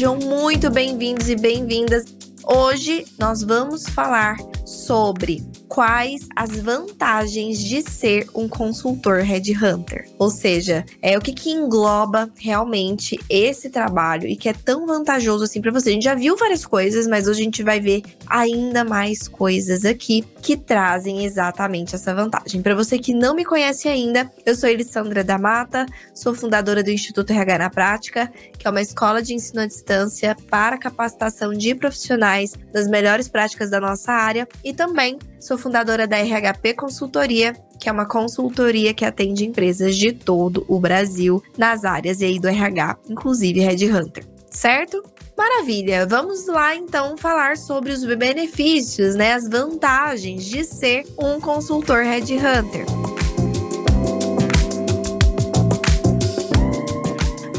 Sejam muito bem-vindos e bem-vindas. Hoje nós vamos falar sobre quais as vantagens de ser um consultor headhunter. Ou seja, é o que, que engloba realmente esse trabalho e que é tão vantajoso assim para você. A gente já viu várias coisas, mas hoje a gente vai ver ainda mais coisas aqui que trazem exatamente essa vantagem. Para você que não me conhece ainda, eu sou Elissandra da Mata, sou fundadora do Instituto RH na Prática, que é uma escola de ensino à distância para capacitação de profissionais das melhores práticas da nossa área e também Sou fundadora da RHP Consultoria, que é uma consultoria que atende empresas de todo o Brasil nas áreas aí do RH, inclusive Red Hunter, certo? Maravilha, vamos lá então falar sobre os benefícios, né, as vantagens de ser um consultor Red Hunter.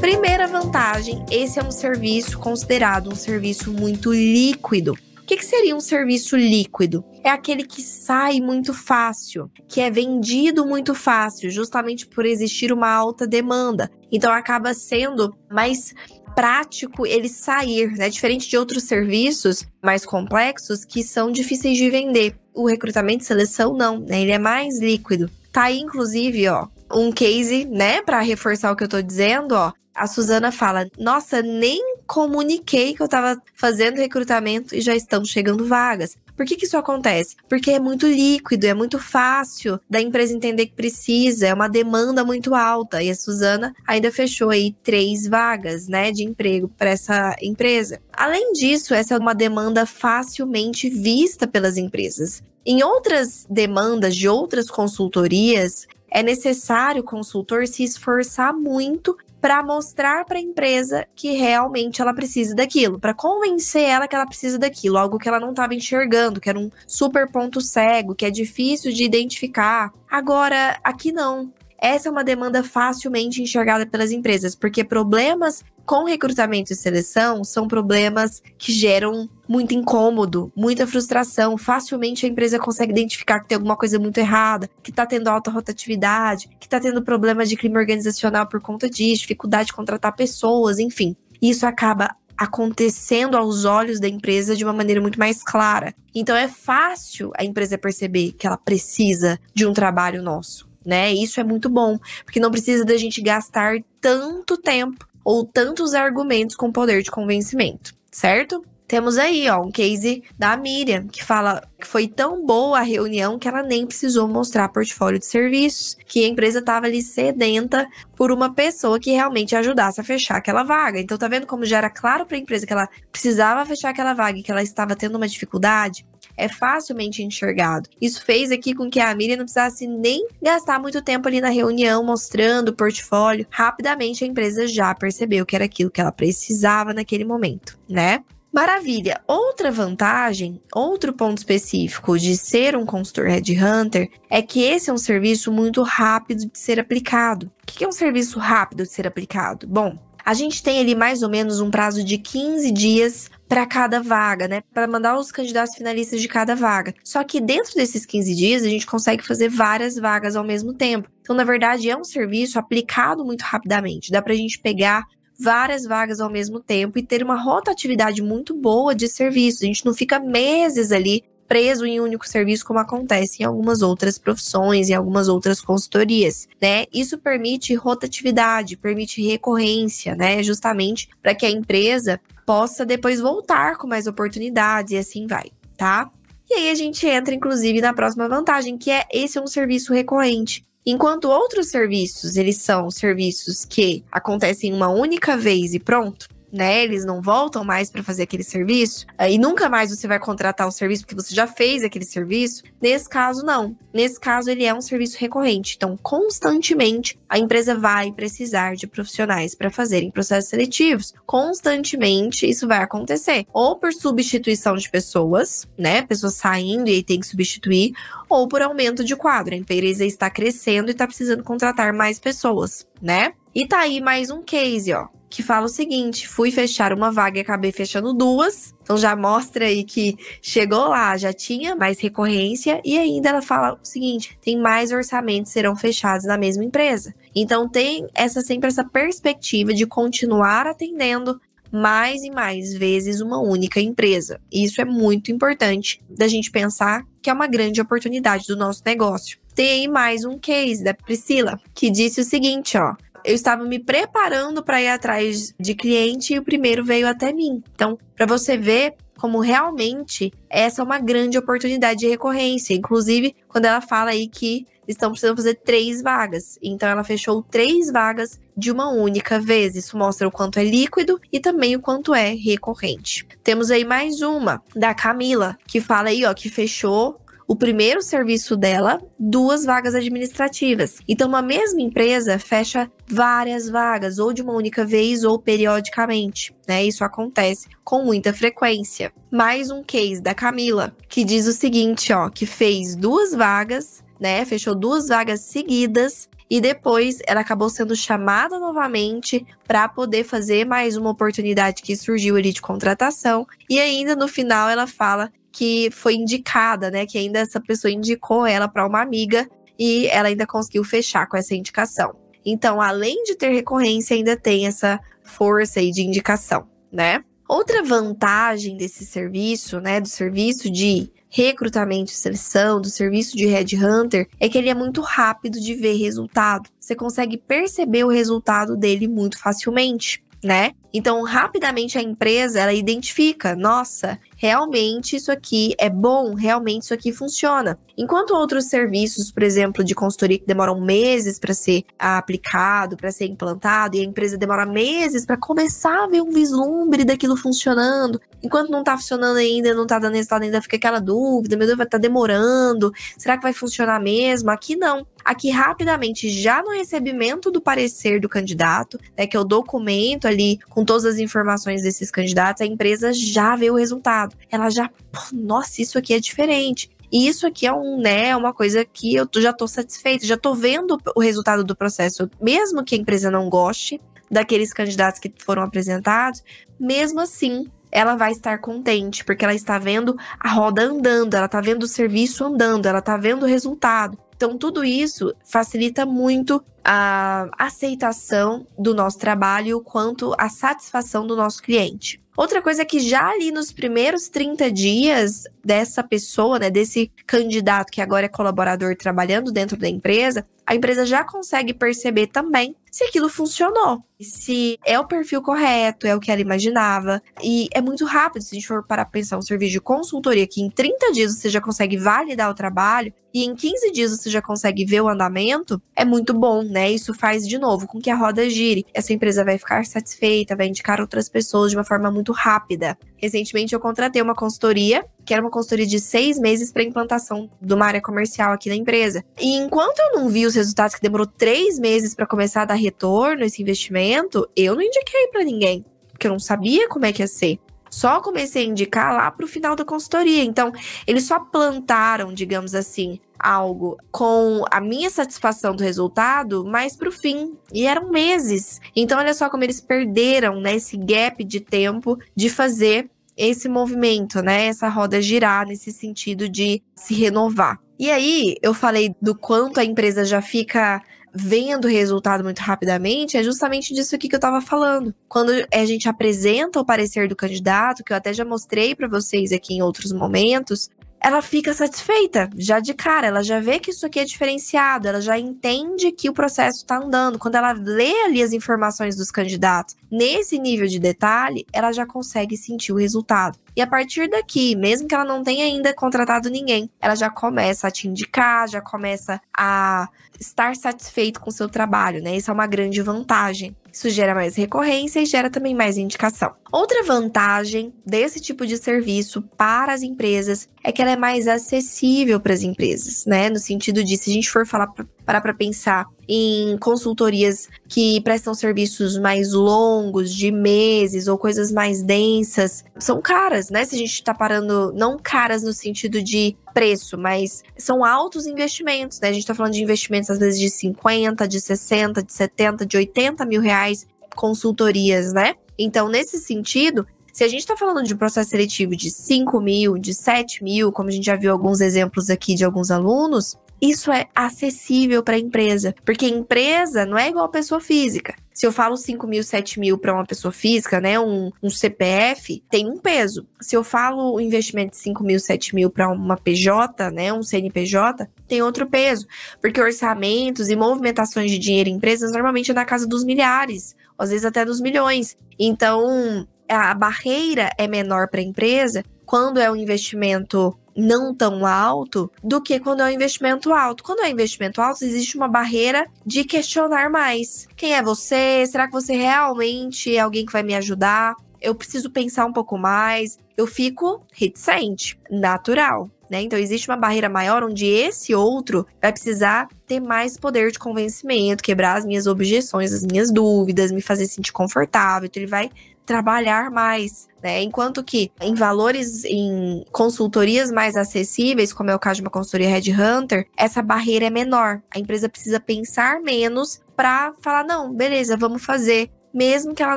Primeira vantagem, esse é um serviço considerado um serviço muito líquido que, que seria um serviço líquido? É aquele que sai muito fácil, que é vendido muito fácil, justamente por existir uma alta demanda. Então acaba sendo mais prático ele sair, né? Diferente de outros serviços mais complexos que são difíceis de vender. O recrutamento e seleção não, né? Ele é mais líquido. Tá aí, inclusive, ó, um case, né, para reforçar o que eu tô dizendo, ó. A Suzana fala: Nossa, nem comuniquei que eu tava fazendo recrutamento e já estão chegando vagas. Por que, que isso acontece? Porque é muito líquido, é muito fácil da empresa entender que precisa, é uma demanda muito alta. E a Suzana ainda fechou aí três vagas, né, de emprego para essa empresa. Além disso, essa é uma demanda facilmente vista pelas empresas. Em outras demandas de outras consultorias, é necessário o consultor se esforçar muito para mostrar para a empresa que realmente ela precisa daquilo, para convencer ela que ela precisa daquilo, algo que ela não estava enxergando, que era um super ponto cego, que é difícil de identificar. Agora, aqui não. Essa é uma demanda facilmente enxergada pelas empresas, porque problemas com recrutamento e seleção são problemas que geram muito incômodo, muita frustração. Facilmente a empresa consegue identificar que tem alguma coisa muito errada, que está tendo alta rotatividade, que está tendo problemas de clima organizacional por conta disso, dificuldade de contratar pessoas, enfim. Isso acaba acontecendo aos olhos da empresa de uma maneira muito mais clara. Então é fácil a empresa perceber que ela precisa de um trabalho nosso né? Isso é muito bom, porque não precisa da gente gastar tanto tempo ou tantos argumentos com poder de convencimento, certo? Temos aí, ó, um case da Miriam, que fala que foi tão boa a reunião que ela nem precisou mostrar portfólio de serviços, que a empresa estava ali sedenta por uma pessoa que realmente ajudasse a fechar aquela vaga. Então, tá vendo como já era claro para a empresa que ela precisava fechar aquela vaga e que ela estava tendo uma dificuldade? É facilmente enxergado. Isso fez aqui com que a Miriam não precisasse nem gastar muito tempo ali na reunião mostrando o portfólio. Rapidamente a empresa já percebeu que era aquilo que ela precisava naquele momento, né? Maravilha! Outra vantagem, outro ponto específico de ser um consultor headhunter é que esse é um serviço muito rápido de ser aplicado. O que é um serviço rápido de ser aplicado? Bom, a gente tem ali mais ou menos um prazo de 15 dias para cada vaga, né? Para mandar os candidatos finalistas de cada vaga. Só que dentro desses 15 dias a gente consegue fazer várias vagas ao mesmo tempo. Então, na verdade, é um serviço aplicado muito rapidamente. Dá para a gente pegar várias vagas ao mesmo tempo e ter uma rotatividade muito boa de serviço. A gente não fica meses ali preso em um único serviço, como acontece em algumas outras profissões, em algumas outras consultorias, né? Isso permite rotatividade, permite recorrência, né? Justamente para que a empresa possa depois voltar com mais oportunidades e assim vai, tá? E aí a gente entra, inclusive, na próxima vantagem, que é esse é um serviço recorrente. Enquanto outros serviços, eles são serviços que acontecem uma única vez e pronto, né? Eles não voltam mais para fazer aquele serviço e nunca mais você vai contratar o serviço porque você já fez aquele serviço. Nesse caso, não. Nesse caso, ele é um serviço recorrente. Então, constantemente, a empresa vai precisar de profissionais para fazerem processos seletivos. Constantemente, isso vai acontecer. Ou por substituição de pessoas, né? Pessoas saindo e aí tem que substituir, ou por aumento de quadro. A empresa está crescendo e está precisando contratar mais pessoas, né? E tá aí mais um case, ó que fala o seguinte: fui fechar uma vaga e acabei fechando duas. Então já mostra aí que chegou lá, já tinha mais recorrência e ainda ela fala o seguinte: tem mais orçamentos serão fechados na mesma empresa. Então tem essa sempre essa perspectiva de continuar atendendo mais e mais vezes uma única empresa. E isso é muito importante da gente pensar que é uma grande oportunidade do nosso negócio. Tem aí mais um case da Priscila, que disse o seguinte, ó: eu estava me preparando para ir atrás de cliente e o primeiro veio até mim. Então, para você ver como realmente essa é uma grande oportunidade de recorrência. Inclusive, quando ela fala aí que estão precisando fazer três vagas. Então, ela fechou três vagas de uma única vez. Isso mostra o quanto é líquido e também o quanto é recorrente. Temos aí mais uma, da Camila, que fala aí, ó, que fechou o primeiro serviço dela, duas vagas administrativas. Então, uma mesma empresa fecha várias vagas, ou de uma única vez, ou periodicamente. Né? Isso acontece com muita frequência. Mais um case da Camila, que diz o seguinte: ó, que fez duas vagas, né? Fechou duas vagas seguidas e depois ela acabou sendo chamada novamente para poder fazer mais uma oportunidade que surgiu ali de contratação. E ainda no final ela fala que foi indicada, né? Que ainda essa pessoa indicou ela para uma amiga e ela ainda conseguiu fechar com essa indicação. Então, além de ter recorrência, ainda tem essa força aí de indicação, né? Outra vantagem desse serviço, né, do serviço de recrutamento e seleção, do serviço de headhunter, é que ele é muito rápido de ver resultado. Você consegue perceber o resultado dele muito facilmente, né? Então, rapidamente a empresa ela identifica, nossa, realmente isso aqui é bom, realmente isso aqui funciona. Enquanto outros serviços, por exemplo, de consultoria que demoram meses para ser aplicado, para ser implantado, e a empresa demora meses para começar a ver um vislumbre daquilo funcionando, enquanto não tá funcionando ainda, não tá dando resultado, ainda fica aquela dúvida, meu Deus, vai estar tá demorando, será que vai funcionar mesmo? Aqui não. Aqui rapidamente, já no recebimento do parecer do candidato, né, que é o documento ali com todas as informações desses candidatos, a empresa já vê o resultado. Ela já, nossa, isso aqui é diferente. E isso aqui é um, né, é uma coisa que eu já tô satisfeita, já tô vendo o resultado do processo, mesmo que a empresa não goste daqueles candidatos que foram apresentados, mesmo assim, ela vai estar contente, porque ela está vendo a roda andando, ela está vendo o serviço andando, ela está vendo o resultado. Então, tudo isso facilita muito a aceitação do nosso trabalho quanto a satisfação do nosso cliente. Outra coisa é que já ali nos primeiros 30 dias dessa pessoa, né, desse candidato que agora é colaborador trabalhando dentro da empresa, a empresa já consegue perceber também se aquilo funcionou, se é o perfil correto, é o que ela imaginava. E é muito rápido, se a gente for para pensar um serviço de consultoria que em 30 dias você já consegue validar o trabalho e em 15 dias você já consegue ver o andamento, é muito bom, né? Isso faz de novo com que a roda gire. Essa empresa vai ficar satisfeita, vai indicar outras pessoas de uma forma muito rápida. Recentemente eu contratei uma consultoria que era uma consultoria de seis meses para implantação de uma área comercial aqui na empresa. E enquanto eu não vi os resultados, que demorou três meses para começar a dar retorno esse investimento, eu não indiquei para ninguém, porque eu não sabia como é que ia ser. Só comecei a indicar lá para o final da consultoria. Então, eles só plantaram, digamos assim, algo com a minha satisfação do resultado, mas para o fim. E eram meses. Então, olha só como eles perderam né, esse gap de tempo de fazer esse movimento, né? Essa roda girar nesse sentido de se renovar. E aí, eu falei do quanto a empresa já fica vendo o resultado muito rapidamente, é justamente disso aqui que eu estava falando. Quando a gente apresenta o parecer do candidato, que eu até já mostrei para vocês aqui em outros momentos, ela fica satisfeita já de cara, ela já vê que isso aqui é diferenciado, ela já entende que o processo está andando. Quando ela lê ali as informações dos candidatos nesse nível de detalhe, ela já consegue sentir o resultado. E a partir daqui, mesmo que ela não tenha ainda contratado ninguém, ela já começa a te indicar, já começa a estar satisfeito com o seu trabalho, né? Isso é uma grande vantagem. Isso gera mais recorrência e gera também mais indicação. Outra vantagem desse tipo de serviço para as empresas é que ela é mais acessível para as empresas, né? No sentido de, se a gente for falar parar para pensar em consultorias que prestam serviços mais longos, de meses ou coisas mais densas, são caras, né? Se a gente está parando, não caras no sentido de preço, mas são altos investimentos, né? A gente está falando de investimentos às vezes de 50, de 60, de 70, de 80 mil reais consultorias, né? Então, nesse sentido, se a gente está falando de processo seletivo de 5 mil, de 7 mil, como a gente já viu alguns exemplos aqui de alguns alunos, isso é acessível para a empresa, porque empresa não é igual pessoa física. Se eu falo 5 mil, 7 mil para uma pessoa física, né, um, um, CPF, tem um peso. Se eu falo o investimento de 5 mil, 7 mil para uma PJ, né, um CNPJ, tem outro peso. Porque orçamentos e movimentações de dinheiro em empresas normalmente é na casa dos milhares, às vezes até dos milhões. Então, a barreira é menor para a empresa quando é um investimento não tão alto do que quando é um investimento alto. Quando é investimento alto, existe uma barreira de questionar mais. Quem é você? Será que você realmente é alguém que vai me ajudar? Eu preciso pensar um pouco mais. Eu fico reticente, natural. Né? Então existe uma barreira maior onde esse outro vai precisar ter mais poder de convencimento, quebrar as minhas objeções, as minhas dúvidas, me fazer sentir confortável. Então ele vai trabalhar mais, né? Enquanto que em valores em consultorias mais acessíveis, como é o caso de uma consultoria Red Hunter, essa barreira é menor. A empresa precisa pensar menos para falar não, beleza, vamos fazer, mesmo que ela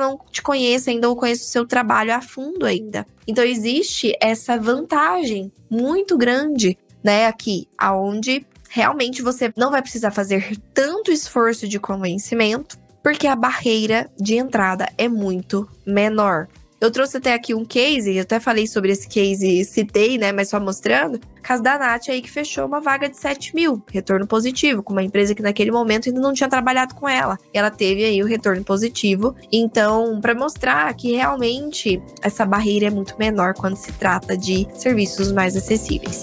não te conheça ainda ou conheça o seu trabalho a fundo ainda. Então existe essa vantagem muito grande, né, aqui, aonde realmente você não vai precisar fazer tanto esforço de convencimento porque a barreira de entrada é muito menor. Eu trouxe até aqui um case, eu até falei sobre esse case, citei, né? Mas só mostrando. Caso da Nath aí que fechou uma vaga de 7 mil, retorno positivo, com uma empresa que naquele momento ainda não tinha trabalhado com ela. Ela teve aí o retorno positivo. Então, para mostrar que realmente essa barreira é muito menor quando se trata de serviços mais acessíveis.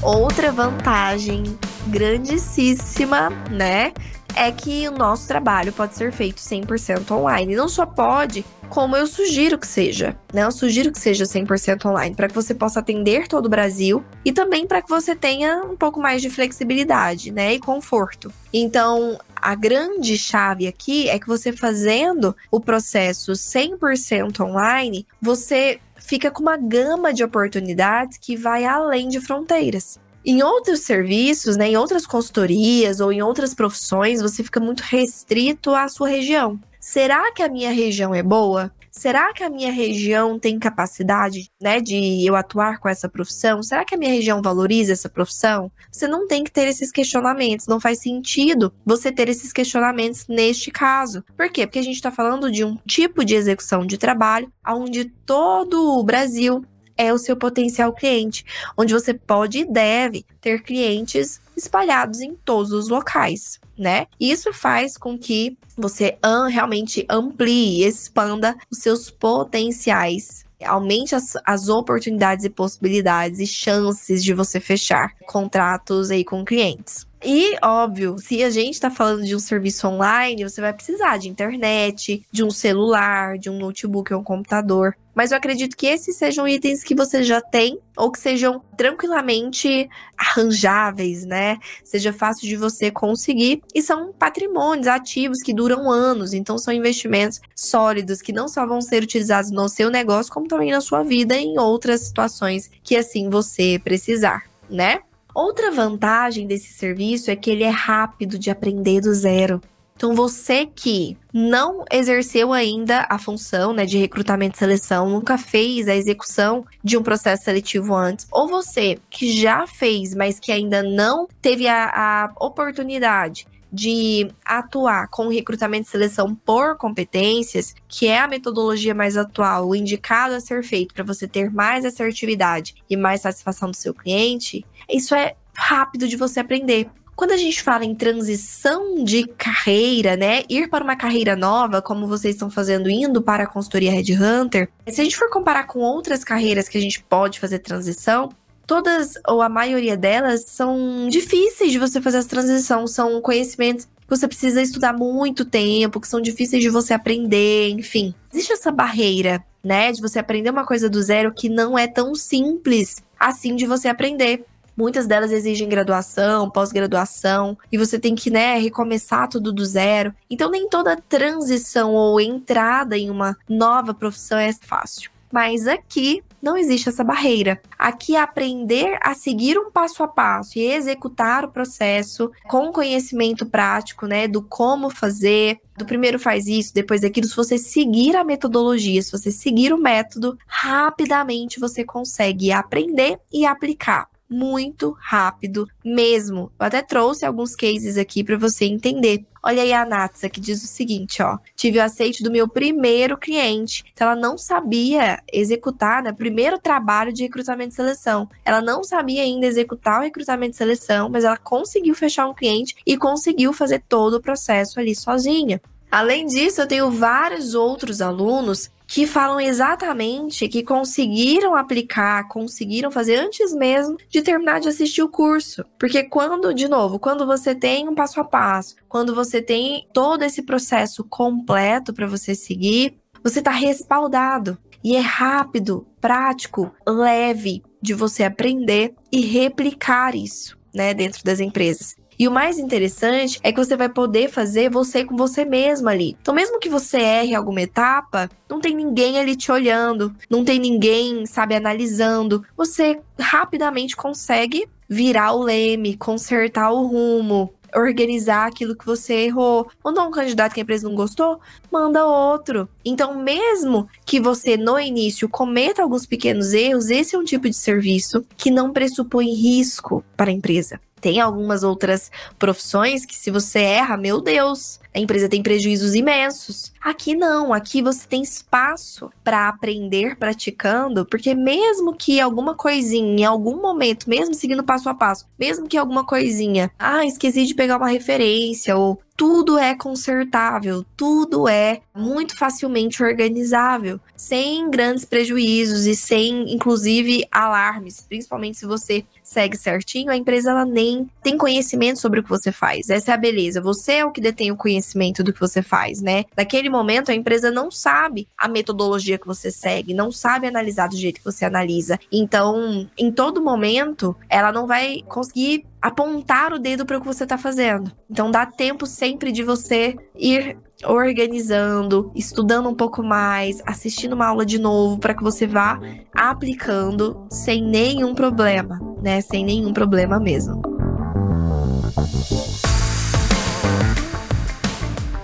Outra vantagem grandíssima, né? É que o nosso trabalho pode ser feito 100% online. Não só pode, como eu sugiro que seja, né? Eu sugiro que seja 100% online, para que você possa atender todo o Brasil e também para que você tenha um pouco mais de flexibilidade, né? E conforto. Então, a grande chave aqui é que você fazendo o processo 100% online, você fica com uma gama de oportunidades que vai além de fronteiras. Em outros serviços, né, em outras consultorias ou em outras profissões, você fica muito restrito à sua região. Será que a minha região é boa? Será que a minha região tem capacidade, né, de eu atuar com essa profissão? Será que a minha região valoriza essa profissão? Você não tem que ter esses questionamentos, não faz sentido você ter esses questionamentos neste caso. Por quê? Porque a gente está falando de um tipo de execução de trabalho onde todo o Brasil é o seu potencial cliente, onde você pode e deve ter clientes espalhados em todos os locais, né? Isso faz com que você realmente amplie, expanda os seus potenciais aumente as, as, oportunidades e possibilidades e chances de você fechar contratos aí com clientes. E, óbvio, se a gente está falando de um serviço online, você vai precisar de internet, de um celular, de um notebook ou um computador. Mas eu acredito que esses sejam itens que você já tem ou que sejam tranquilamente arranjáveis, né? Seja fácil de você conseguir e são patrimônios ativos que duram anos, então são investimentos sólidos que não só vão ser utilizados no seu negócio, como também na sua vida em outras situações que assim você precisar, né? Outra vantagem desse serviço é que ele é rápido de aprender do zero. Então, você que não exerceu ainda a função né, de recrutamento e seleção, nunca fez a execução de um processo seletivo antes, ou você que já fez, mas que ainda não teve a, a oportunidade de atuar com recrutamento e seleção por competências, que é a metodologia mais atual, o indicado a ser feito para você ter mais assertividade e mais satisfação do seu cliente, isso é rápido de você aprender. Quando a gente fala em transição de carreira, né, ir para uma carreira nova, como vocês estão fazendo indo para a consultoria Red Hunter, se a gente for comparar com outras carreiras que a gente pode fazer transição, todas ou a maioria delas são difíceis de você fazer essa transição, são conhecimentos que você precisa estudar muito tempo, que são difíceis de você aprender, enfim. Existe essa barreira, né, de você aprender uma coisa do zero que não é tão simples assim de você aprender. Muitas delas exigem graduação, pós-graduação, e você tem que, né, recomeçar tudo do zero. Então, nem toda transição ou entrada em uma nova profissão é fácil. Mas aqui não existe essa barreira. Aqui aprender a seguir um passo a passo e executar o processo com conhecimento prático, né, do como fazer, do primeiro faz isso, depois aquilo, se você seguir a metodologia, se você seguir o método, rapidamente você consegue aprender e aplicar muito rápido mesmo. Eu até trouxe alguns cases aqui para você entender. Olha aí a Natsa que diz o seguinte, ó: tive o aceite do meu primeiro cliente. Então ela não sabia executar, né, primeiro trabalho de recrutamento e seleção. Ela não sabia ainda executar o recrutamento e seleção, mas ela conseguiu fechar um cliente e conseguiu fazer todo o processo ali sozinha. Além disso, eu tenho vários outros alunos que falam exatamente que conseguiram aplicar, conseguiram fazer antes mesmo de terminar de assistir o curso. Porque quando, de novo, quando você tem um passo a passo, quando você tem todo esse processo completo para você seguir, você está respaldado. E é rápido, prático, leve de você aprender e replicar isso, né, dentro das empresas. E o mais interessante é que você vai poder fazer você com você mesmo ali. Então, mesmo que você erre alguma etapa, não tem ninguém ali te olhando, não tem ninguém, sabe, analisando. Você rapidamente consegue virar o leme, consertar o rumo, organizar aquilo que você errou. Mandou um candidato que a empresa não gostou? Manda outro. Então, mesmo que você no início cometa alguns pequenos erros, esse é um tipo de serviço que não pressupõe risco para a empresa. Tem algumas outras profissões que, se você erra, meu Deus, a empresa tem prejuízos imensos. Aqui não, aqui você tem espaço para aprender praticando, porque mesmo que alguma coisinha, em algum momento, mesmo seguindo passo a passo, mesmo que alguma coisinha, ah, esqueci de pegar uma referência ou tudo é consertável, tudo é muito facilmente organizável, sem grandes prejuízos e sem, inclusive, alarmes. Principalmente se você segue certinho, a empresa ela nem tem conhecimento sobre o que você faz. Essa é a beleza. Você é o que detém o conhecimento do que você faz, né? Naquele momento, a empresa não sabe a metodologia que você segue, não sabe analisar do jeito que você analisa. Então, em todo momento, ela não vai conseguir apontar o dedo para o que você está fazendo. Então dá tempo sempre de você ir organizando, estudando um pouco mais, assistindo uma aula de novo para que você vá aplicando sem nenhum problema, né? Sem nenhum problema mesmo.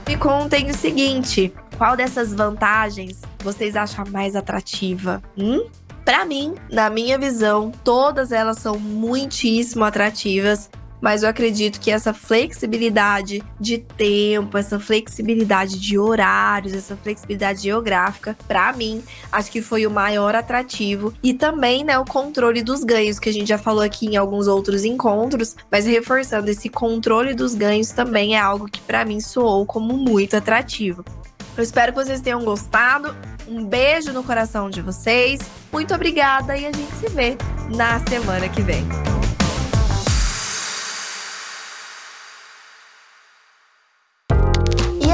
Me contem o seguinte: qual dessas vantagens vocês acham mais atrativa? Hum? Para mim, na minha visão, todas elas são muitíssimo atrativas, mas eu acredito que essa flexibilidade de tempo, essa flexibilidade de horários, essa flexibilidade geográfica, para mim, acho que foi o maior atrativo e também, né, o controle dos ganhos que a gente já falou aqui em alguns outros encontros, mas reforçando esse controle dos ganhos também é algo que para mim soou como muito atrativo. Eu espero que vocês tenham gostado. Um beijo no coração de vocês. Muito obrigada e a gente se vê na semana que vem.